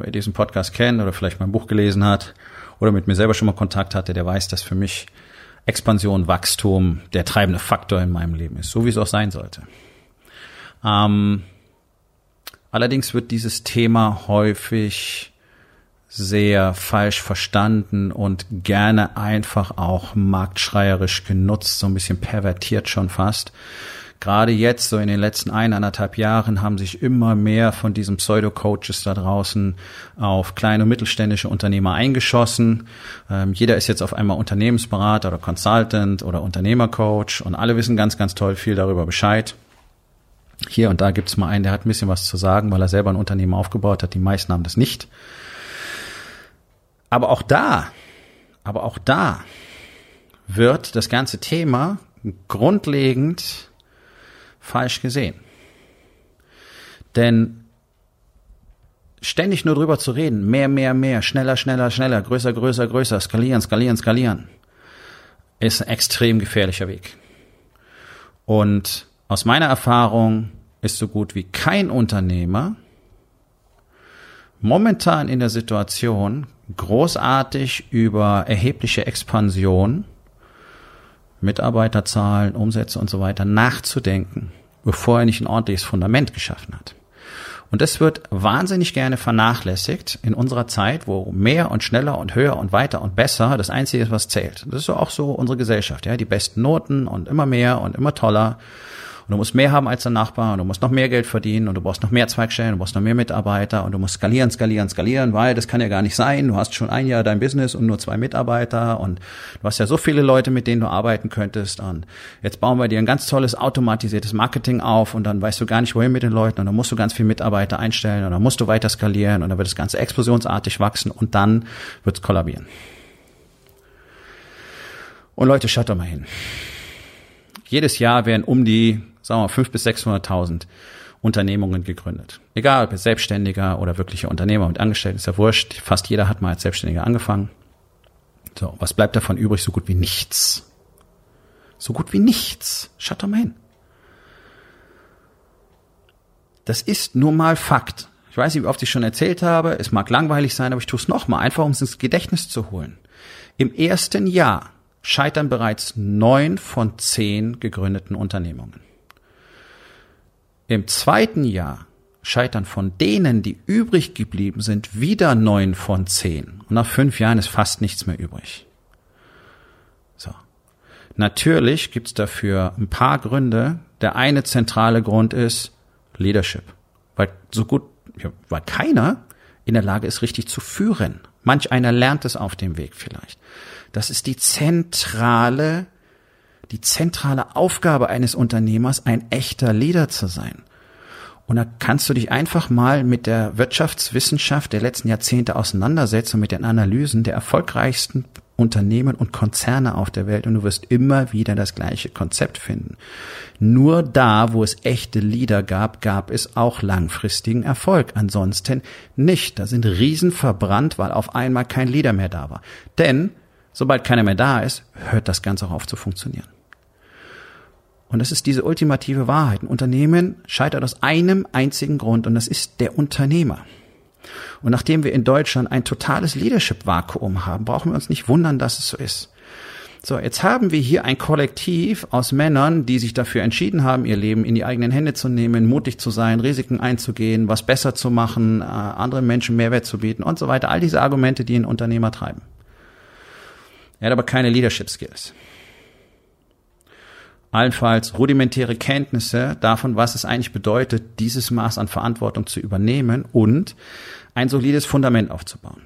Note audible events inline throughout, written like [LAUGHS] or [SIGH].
Wer diesen Podcast kennt oder vielleicht mein Buch gelesen hat oder mit mir selber schon mal Kontakt hatte, der weiß, dass für mich Expansion, Wachstum der treibende Faktor in meinem Leben ist, so wie es auch sein sollte. Ähm, allerdings wird dieses Thema häufig sehr falsch verstanden und gerne einfach auch marktschreierisch genutzt, so ein bisschen pervertiert schon fast gerade jetzt, so in den letzten eineinhalb Jahren, haben sich immer mehr von diesen Pseudo-Coaches da draußen auf kleine und mittelständische Unternehmer eingeschossen. Ähm, jeder ist jetzt auf einmal Unternehmensberater oder Consultant oder Unternehmercoach und alle wissen ganz, ganz toll viel darüber Bescheid. Hier und da gibt's mal einen, der hat ein bisschen was zu sagen, weil er selber ein Unternehmen aufgebaut hat. Die meisten haben das nicht. Aber auch da, aber auch da wird das ganze Thema grundlegend falsch gesehen. Denn ständig nur drüber zu reden, mehr, mehr, mehr, schneller, schneller, schneller, größer, größer, größer, skalieren, skalieren, skalieren, ist ein extrem gefährlicher Weg. Und aus meiner Erfahrung ist so gut wie kein Unternehmer momentan in der Situation, großartig über erhebliche Expansion Mitarbeiterzahlen, Umsätze und so weiter nachzudenken, bevor er nicht ein ordentliches Fundament geschaffen hat. Und das wird wahnsinnig gerne vernachlässigt in unserer Zeit, wo mehr und schneller und höher und weiter und besser das Einzige ist, was zählt. Das ist auch so unsere Gesellschaft, ja, die besten Noten und immer mehr und immer toller. Und du musst mehr haben als dein Nachbar und du musst noch mehr Geld verdienen und du brauchst noch mehr Zweigstellen, du brauchst noch mehr Mitarbeiter und du musst skalieren, skalieren, skalieren, weil das kann ja gar nicht sein. Du hast schon ein Jahr dein Business und nur zwei Mitarbeiter und du hast ja so viele Leute, mit denen du arbeiten könntest und jetzt bauen wir dir ein ganz tolles automatisiertes Marketing auf und dann weißt du gar nicht, wohin mit den Leuten und dann musst du ganz viele Mitarbeiter einstellen und dann musst du weiter skalieren und dann wird das Ganze explosionsartig wachsen und dann wird es kollabieren. Und Leute, schaut doch mal hin. Jedes Jahr werden um die sagen wir mal, 500.000 bis 600.000 Unternehmungen gegründet. Egal, ob Selbstständiger oder wirkliche Unternehmer und Angestellte, ist ja wurscht. Fast jeder hat mal als Selbstständiger angefangen. So, was bleibt davon übrig? So gut wie nichts. So gut wie nichts. Schaut doch mal hin. Das ist nun mal Fakt. Ich weiß nicht, wie oft ich schon erzählt habe. Es mag langweilig sein, aber ich tue es nochmal, einfach um es ins Gedächtnis zu holen. Im ersten Jahr scheitern bereits neun von zehn gegründeten Unternehmungen. Im zweiten Jahr scheitern von denen, die übrig geblieben sind, wieder neun von zehn. Und nach fünf Jahren ist fast nichts mehr übrig. So. Natürlich gibt's dafür ein paar Gründe. Der eine zentrale Grund ist Leadership. Weil so gut, weil keiner in der Lage ist, richtig zu führen. Manch einer lernt es auf dem Weg vielleicht. Das ist die zentrale die zentrale Aufgabe eines Unternehmers, ein echter Leader zu sein. Und da kannst du dich einfach mal mit der Wirtschaftswissenschaft der letzten Jahrzehnte auseinandersetzen, mit den Analysen der erfolgreichsten Unternehmen und Konzerne auf der Welt und du wirst immer wieder das gleiche Konzept finden. Nur da, wo es echte Leader gab, gab es auch langfristigen Erfolg. Ansonsten nicht. Da sind Riesen verbrannt, weil auf einmal kein Leader mehr da war. Denn sobald keiner mehr da ist, hört das Ganze auch auf zu funktionieren. Und das ist diese ultimative Wahrheit. Ein Unternehmen scheitert aus einem einzigen Grund und das ist der Unternehmer. Und nachdem wir in Deutschland ein totales Leadership-Vakuum haben, brauchen wir uns nicht wundern, dass es so ist. So, jetzt haben wir hier ein Kollektiv aus Männern, die sich dafür entschieden haben, ihr Leben in die eigenen Hände zu nehmen, mutig zu sein, Risiken einzugehen, was besser zu machen, äh, anderen Menschen Mehrwert zu bieten und so weiter. All diese Argumente, die einen Unternehmer treiben. Er hat aber keine Leadership Skills allenfalls rudimentäre Kenntnisse davon, was es eigentlich bedeutet, dieses Maß an Verantwortung zu übernehmen und ein solides Fundament aufzubauen.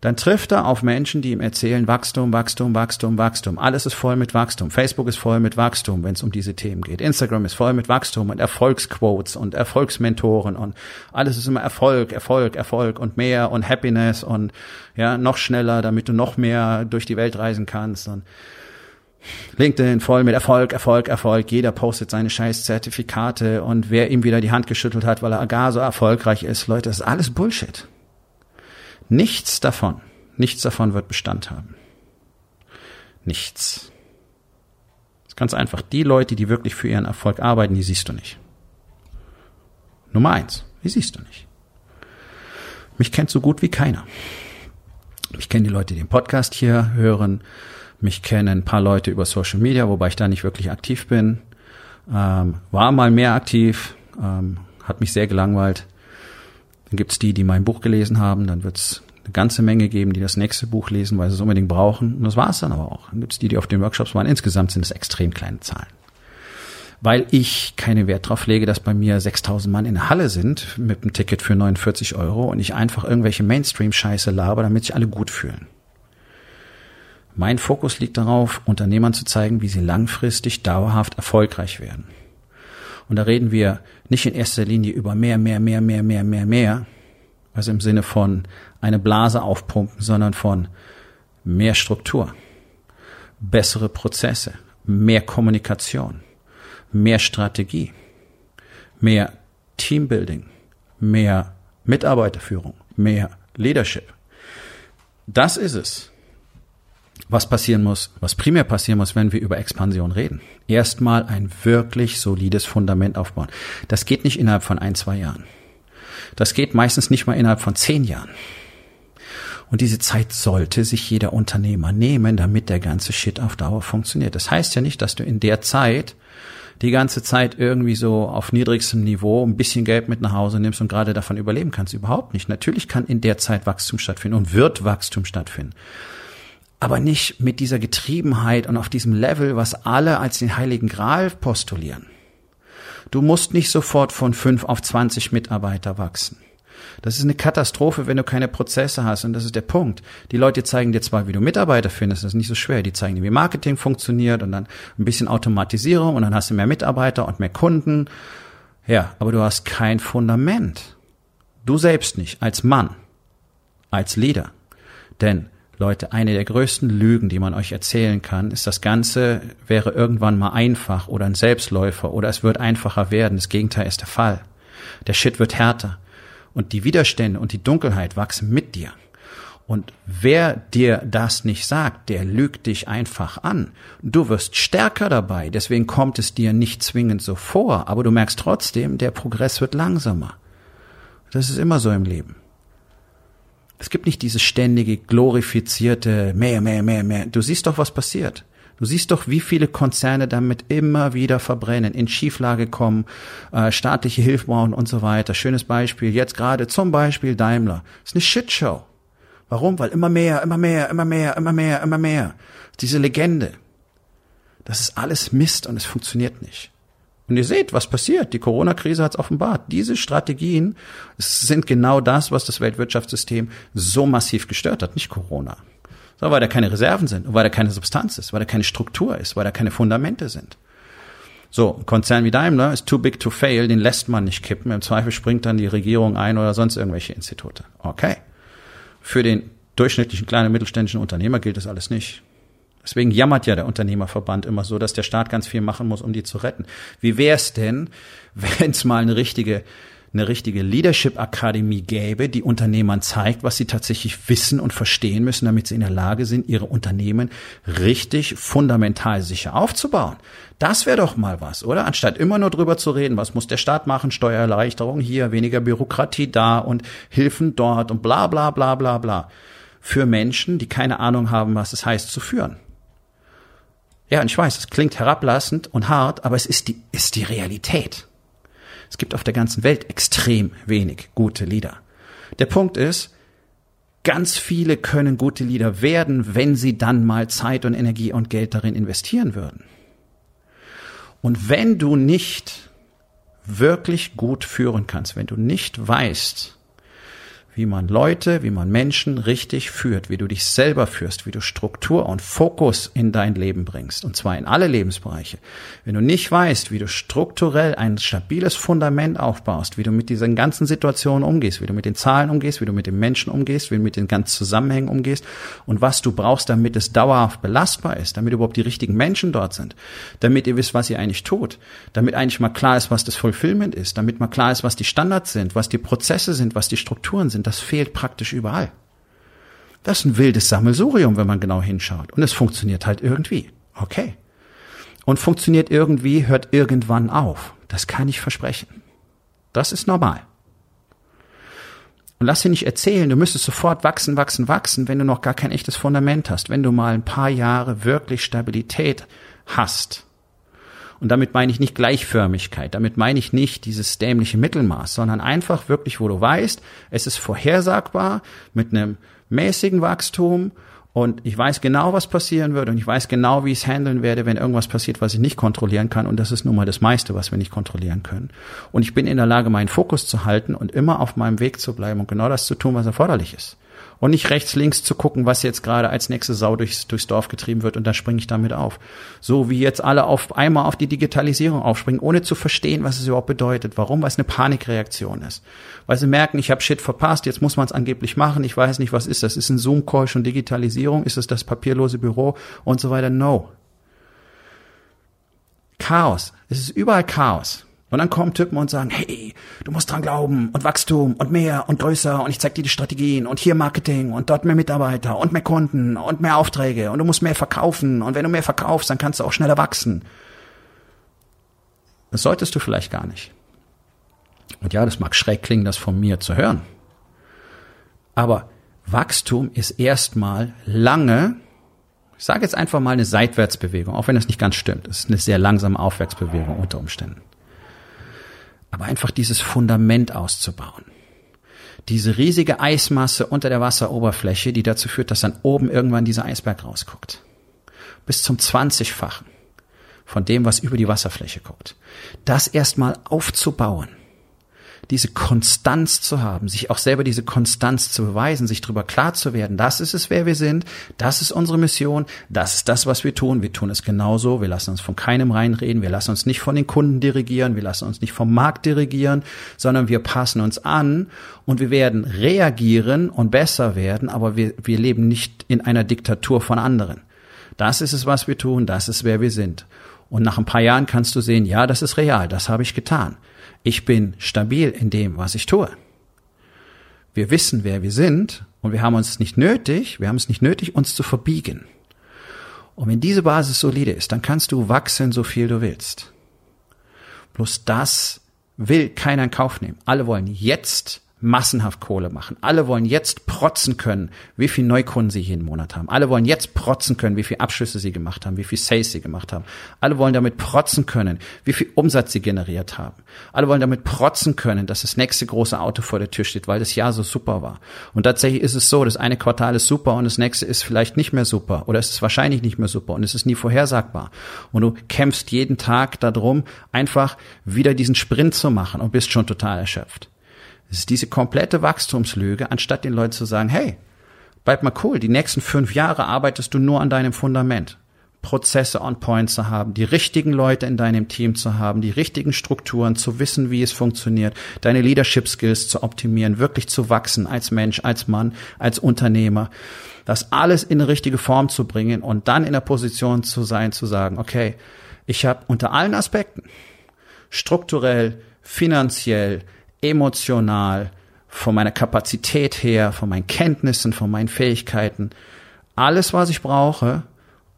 dann trifft er auf Menschen, die ihm erzählen, Wachstum, Wachstum, Wachstum, Wachstum. Alles ist voll mit Wachstum. Facebook ist voll mit Wachstum, wenn es um diese Themen geht. Instagram ist voll mit Wachstum und Erfolgsquotes und Erfolgsmentoren und alles ist immer Erfolg, Erfolg, Erfolg und mehr und Happiness und ja, noch schneller, damit du noch mehr durch die Welt reisen kannst und LinkedIn voll mit Erfolg, Erfolg, Erfolg. Jeder postet seine scheiß Zertifikate und wer ihm wieder die Hand geschüttelt hat, weil er gar so erfolgreich ist. Leute, das ist alles Bullshit. Nichts davon, nichts davon wird Bestand haben. Nichts. Das ist ganz einfach. Die Leute, die wirklich für ihren Erfolg arbeiten, die siehst du nicht. Nummer eins, die siehst du nicht. Mich kennt so gut wie keiner. Mich kennen die Leute, die den Podcast hier hören. Mich kennen ein paar Leute über Social Media, wobei ich da nicht wirklich aktiv bin. Ähm, war mal mehr aktiv, ähm, hat mich sehr gelangweilt. Dann gibt's die, die mein Buch gelesen haben. Dann wird's eine ganze Menge geben, die das nächste Buch lesen, weil sie es unbedingt brauchen. Und das war's dann aber auch. Dann gibt's die, die auf den Workshops waren. Insgesamt sind es extrem kleine Zahlen. Weil ich keinen Wert drauf lege, dass bei mir 6000 Mann in der Halle sind mit einem Ticket für 49 Euro und ich einfach irgendwelche Mainstream-Scheiße laber, damit sich alle gut fühlen. Mein Fokus liegt darauf, Unternehmern zu zeigen, wie sie langfristig dauerhaft erfolgreich werden. Und da reden wir nicht in erster Linie über mehr, mehr, mehr, mehr, mehr, mehr, mehr, also im Sinne von eine Blase aufpumpen, sondern von mehr Struktur, bessere Prozesse, mehr Kommunikation, mehr Strategie, mehr Teambuilding, mehr Mitarbeiterführung, mehr Leadership. Das ist es was passieren muss, was primär passieren muss, wenn wir über Expansion reden. Erstmal ein wirklich solides Fundament aufbauen. Das geht nicht innerhalb von ein, zwei Jahren. Das geht meistens nicht mal innerhalb von zehn Jahren. Und diese Zeit sollte sich jeder Unternehmer nehmen, damit der ganze Shit auf Dauer funktioniert. Das heißt ja nicht, dass du in der Zeit die ganze Zeit irgendwie so auf niedrigstem Niveau ein bisschen Geld mit nach Hause nimmst und gerade davon überleben kannst. Überhaupt nicht. Natürlich kann in der Zeit Wachstum stattfinden und wird Wachstum stattfinden aber nicht mit dieser Getriebenheit und auf diesem Level, was alle als den heiligen Gral postulieren. Du musst nicht sofort von fünf auf zwanzig Mitarbeiter wachsen. Das ist eine Katastrophe, wenn du keine Prozesse hast. Und das ist der Punkt. Die Leute zeigen dir zwar, wie du Mitarbeiter findest, das ist nicht so schwer. Die zeigen dir, wie Marketing funktioniert und dann ein bisschen Automatisierung und dann hast du mehr Mitarbeiter und mehr Kunden. Ja, aber du hast kein Fundament. Du selbst nicht, als Mann, als Leader. Denn Leute, eine der größten Lügen, die man euch erzählen kann, ist, das Ganze wäre irgendwann mal einfach oder ein Selbstläufer oder es wird einfacher werden. Das Gegenteil ist der Fall. Der Shit wird härter. Und die Widerstände und die Dunkelheit wachsen mit dir. Und wer dir das nicht sagt, der lügt dich einfach an. Du wirst stärker dabei, deswegen kommt es dir nicht zwingend so vor, aber du merkst trotzdem, der Progress wird langsamer. Das ist immer so im Leben. Es gibt nicht dieses ständige, glorifizierte mehr, mehr, mehr, mehr. Du siehst doch, was passiert. Du siehst doch, wie viele Konzerne damit immer wieder verbrennen, in Schieflage kommen, äh, staatliche Hilfe brauchen und so weiter. Schönes Beispiel, jetzt gerade zum Beispiel Daimler. Ist eine Shitshow. Warum? Weil immer mehr, immer mehr, immer mehr, immer mehr, immer mehr. Diese Legende. Das ist alles Mist und es funktioniert nicht. Und ihr seht, was passiert. Die Corona-Krise hat es offenbart. Diese Strategien sind genau das, was das Weltwirtschaftssystem so massiv gestört hat, nicht Corona. So, weil da keine Reserven sind, weil da keine Substanz ist, weil da keine Struktur ist, weil da keine Fundamente sind. So, ein Konzern wie Daimler ist too big to fail, den lässt man nicht kippen. Im Zweifel springt dann die Regierung ein oder sonst irgendwelche Institute. Okay. Für den durchschnittlichen kleinen mittelständischen Unternehmer gilt das alles nicht. Deswegen jammert ja der Unternehmerverband immer so, dass der Staat ganz viel machen muss, um die zu retten. Wie wär's denn, [LAUGHS] wenn es mal eine richtige eine richtige Leadership Akademie gäbe, die Unternehmern zeigt, was sie tatsächlich wissen und verstehen müssen, damit sie in der Lage sind, ihre Unternehmen richtig fundamental sicher aufzubauen. Das wäre doch mal was, oder? Anstatt immer nur drüber zu reden, was muss der Staat machen, Steuererleichterung hier, weniger Bürokratie da und Hilfen dort und bla bla bla bla bla. Für Menschen, die keine Ahnung haben, was es heißt zu führen. Ja, und ich weiß, es klingt herablassend und hart, aber es ist die, ist die Realität. Es gibt auf der ganzen Welt extrem wenig gute Lieder. Der Punkt ist, ganz viele können gute Lieder werden, wenn sie dann mal Zeit und Energie und Geld darin investieren würden. Und wenn du nicht wirklich gut führen kannst, wenn du nicht weißt, wie man Leute, wie man Menschen richtig führt, wie du dich selber führst, wie du Struktur und Fokus in dein Leben bringst, und zwar in alle Lebensbereiche. Wenn du nicht weißt, wie du strukturell ein stabiles Fundament aufbaust, wie du mit diesen ganzen Situationen umgehst, wie du mit den Zahlen umgehst, wie du mit den Menschen umgehst, wie du mit den ganzen Zusammenhängen umgehst und was du brauchst, damit es dauerhaft belastbar ist, damit überhaupt die richtigen Menschen dort sind, damit ihr wisst, was ihr eigentlich tut, damit eigentlich mal klar ist, was das Fulfillment ist, damit mal klar ist, was die Standards sind, was die Prozesse sind, was die Strukturen sind, das fehlt praktisch überall. Das ist ein wildes Sammelsurium, wenn man genau hinschaut. Und es funktioniert halt irgendwie. Okay. Und funktioniert irgendwie, hört irgendwann auf. Das kann ich versprechen. Das ist normal. Und lass dir nicht erzählen, du müsstest sofort wachsen, wachsen, wachsen, wenn du noch gar kein echtes Fundament hast, wenn du mal ein paar Jahre wirklich Stabilität hast. Und damit meine ich nicht Gleichförmigkeit, damit meine ich nicht dieses dämliche Mittelmaß, sondern einfach wirklich, wo du weißt, es ist vorhersagbar mit einem mäßigen Wachstum und ich weiß genau, was passieren wird und ich weiß genau, wie ich es handeln werde, wenn irgendwas passiert, was ich nicht kontrollieren kann. Und das ist nun mal das meiste, was wir nicht kontrollieren können. Und ich bin in der Lage, meinen Fokus zu halten und immer auf meinem Weg zu bleiben und genau das zu tun, was erforderlich ist und nicht rechts, links zu gucken, was jetzt gerade als nächste Sau durchs, durchs Dorf getrieben wird und da springe ich damit auf. So wie jetzt alle auf einmal auf die Digitalisierung aufspringen, ohne zu verstehen, was es überhaupt bedeutet, warum, weil es eine Panikreaktion ist. Weil sie merken, ich habe Shit verpasst, jetzt muss man es angeblich machen, ich weiß nicht, was ist das? Ist ein Zoom-Call schon Digitalisierung? Ist es das papierlose Büro und so weiter? No. Chaos. Es ist überall Chaos. Und dann kommen Typen und sagen, hey, du musst dran glauben und Wachstum und mehr und größer und ich zeig dir die Strategien und hier Marketing und dort mehr Mitarbeiter und mehr Kunden und mehr Aufträge und du musst mehr verkaufen und wenn du mehr verkaufst, dann kannst du auch schneller wachsen. Das solltest du vielleicht gar nicht. Und ja, das mag schräg klingen, das von mir zu hören. Aber Wachstum ist erstmal lange, ich sage jetzt einfach mal eine Seitwärtsbewegung, auch wenn das nicht ganz stimmt. Es ist eine sehr langsame Aufwärtsbewegung unter Umständen aber einfach dieses Fundament auszubauen. Diese riesige Eismasse unter der Wasseroberfläche, die dazu führt, dass dann oben irgendwann dieser Eisberg rausguckt. Bis zum 20-fachen von dem, was über die Wasserfläche guckt. Das erstmal aufzubauen diese Konstanz zu haben, sich auch selber diese Konstanz zu beweisen, sich darüber klar zu werden, das ist es, wer wir sind, das ist unsere Mission, das ist das, was wir tun, wir tun es genauso, wir lassen uns von keinem reinreden, wir lassen uns nicht von den Kunden dirigieren, wir lassen uns nicht vom Markt dirigieren, sondern wir passen uns an und wir werden reagieren und besser werden, aber wir, wir leben nicht in einer Diktatur von anderen. Das ist es, was wir tun, das ist, wer wir sind. Und nach ein paar Jahren kannst du sehen, ja, das ist real, das habe ich getan. Ich bin stabil in dem, was ich tue. Wir wissen, wer wir sind und wir haben uns nicht nötig, wir haben es nicht nötig, uns zu verbiegen. Und wenn diese Basis solide ist, dann kannst du wachsen, so viel du willst. Bloß das will keiner in Kauf nehmen. Alle wollen jetzt massenhaft Kohle machen. Alle wollen jetzt protzen können, wie viel Neukunden sie jeden Monat haben. Alle wollen jetzt protzen können, wie viel Abschlüsse sie gemacht haben, wie viel Sales sie gemacht haben. Alle wollen damit protzen können, wie viel Umsatz sie generiert haben. Alle wollen damit protzen können, dass das nächste große Auto vor der Tür steht, weil das Jahr so super war. Und tatsächlich ist es so, das eine Quartal ist super und das nächste ist vielleicht nicht mehr super oder es ist wahrscheinlich nicht mehr super und es ist nie vorhersagbar. Und du kämpfst jeden Tag darum, einfach wieder diesen Sprint zu machen und bist schon total erschöpft. Es ist diese komplette Wachstumslüge, anstatt den Leuten zu sagen, hey, bleib mal cool, die nächsten fünf Jahre arbeitest du nur an deinem Fundament. Prozesse on point zu haben, die richtigen Leute in deinem Team zu haben, die richtigen Strukturen, zu wissen, wie es funktioniert, deine Leadership Skills zu optimieren, wirklich zu wachsen als Mensch, als Mann, als Unternehmer, das alles in eine richtige Form zu bringen und dann in der Position zu sein, zu sagen, okay, ich habe unter allen Aspekten, strukturell, finanziell, emotional, von meiner Kapazität her, von meinen Kenntnissen, von meinen Fähigkeiten, alles, was ich brauche,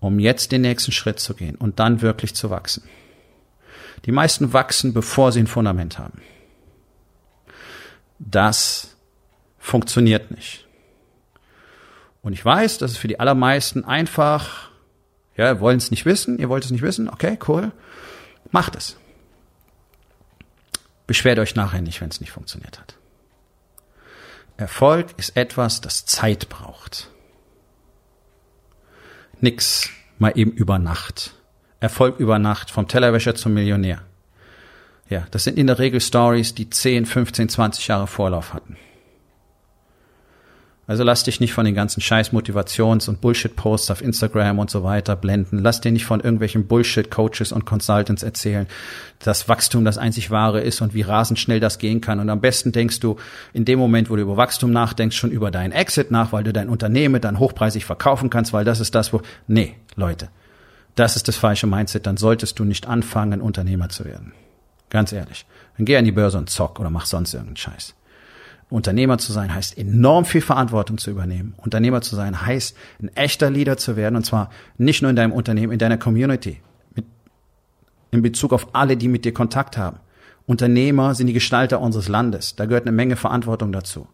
um jetzt den nächsten Schritt zu gehen und dann wirklich zu wachsen. Die meisten wachsen, bevor sie ein Fundament haben. Das funktioniert nicht. Und ich weiß, dass es für die allermeisten einfach, ja, wollen es nicht wissen, ihr wollt es nicht wissen, okay, cool, macht es. Beschwert euch nachher nicht, wenn es nicht funktioniert hat. Erfolg ist etwas, das Zeit braucht. Nix mal eben über Nacht. Erfolg über Nacht, vom Tellerwäscher zum Millionär. Ja, das sind in der Regel Stories, die 10, 15, 20 Jahre Vorlauf hatten. Also lass dich nicht von den ganzen scheiß Motivations- und Bullshit-Posts auf Instagram und so weiter blenden. Lass dir nicht von irgendwelchen Bullshit-Coaches und Consultants erzählen, dass Wachstum das einzig wahre ist und wie rasend schnell das gehen kann. Und am besten denkst du in dem Moment, wo du über Wachstum nachdenkst, schon über deinen Exit nach, weil du dein Unternehmen dann hochpreisig verkaufen kannst, weil das ist das, wo, nee, Leute, das ist das falsche Mindset. Dann solltest du nicht anfangen, Unternehmer zu werden. Ganz ehrlich. Dann geh an die Börse und zock oder mach sonst irgendeinen Scheiß. Unternehmer zu sein heißt enorm viel Verantwortung zu übernehmen. Unternehmer zu sein heißt ein echter Leader zu werden und zwar nicht nur in deinem Unternehmen, in deiner Community, mit, in Bezug auf alle, die mit dir Kontakt haben. Unternehmer sind die Gestalter unseres Landes. Da gehört eine Menge Verantwortung dazu.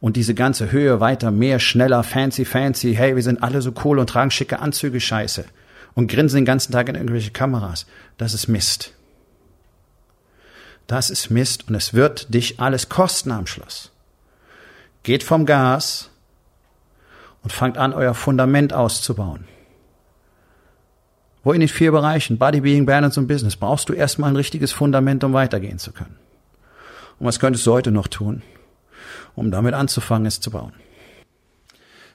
Und diese ganze Höhe, weiter, mehr, schneller, fancy, fancy, hey, wir sind alle so cool und tragen schicke Anzüge, scheiße. Und grinsen den ganzen Tag in irgendwelche Kameras. Das ist Mist. Das ist Mist und es wird dich alles kosten am Schluss. Geht vom Gas und fangt an, euer Fundament auszubauen. Wo in den vier Bereichen Body, Being, Balance und Business brauchst du erstmal ein richtiges Fundament, um weitergehen zu können. Und was könntest du heute noch tun, um damit anzufangen, es zu bauen?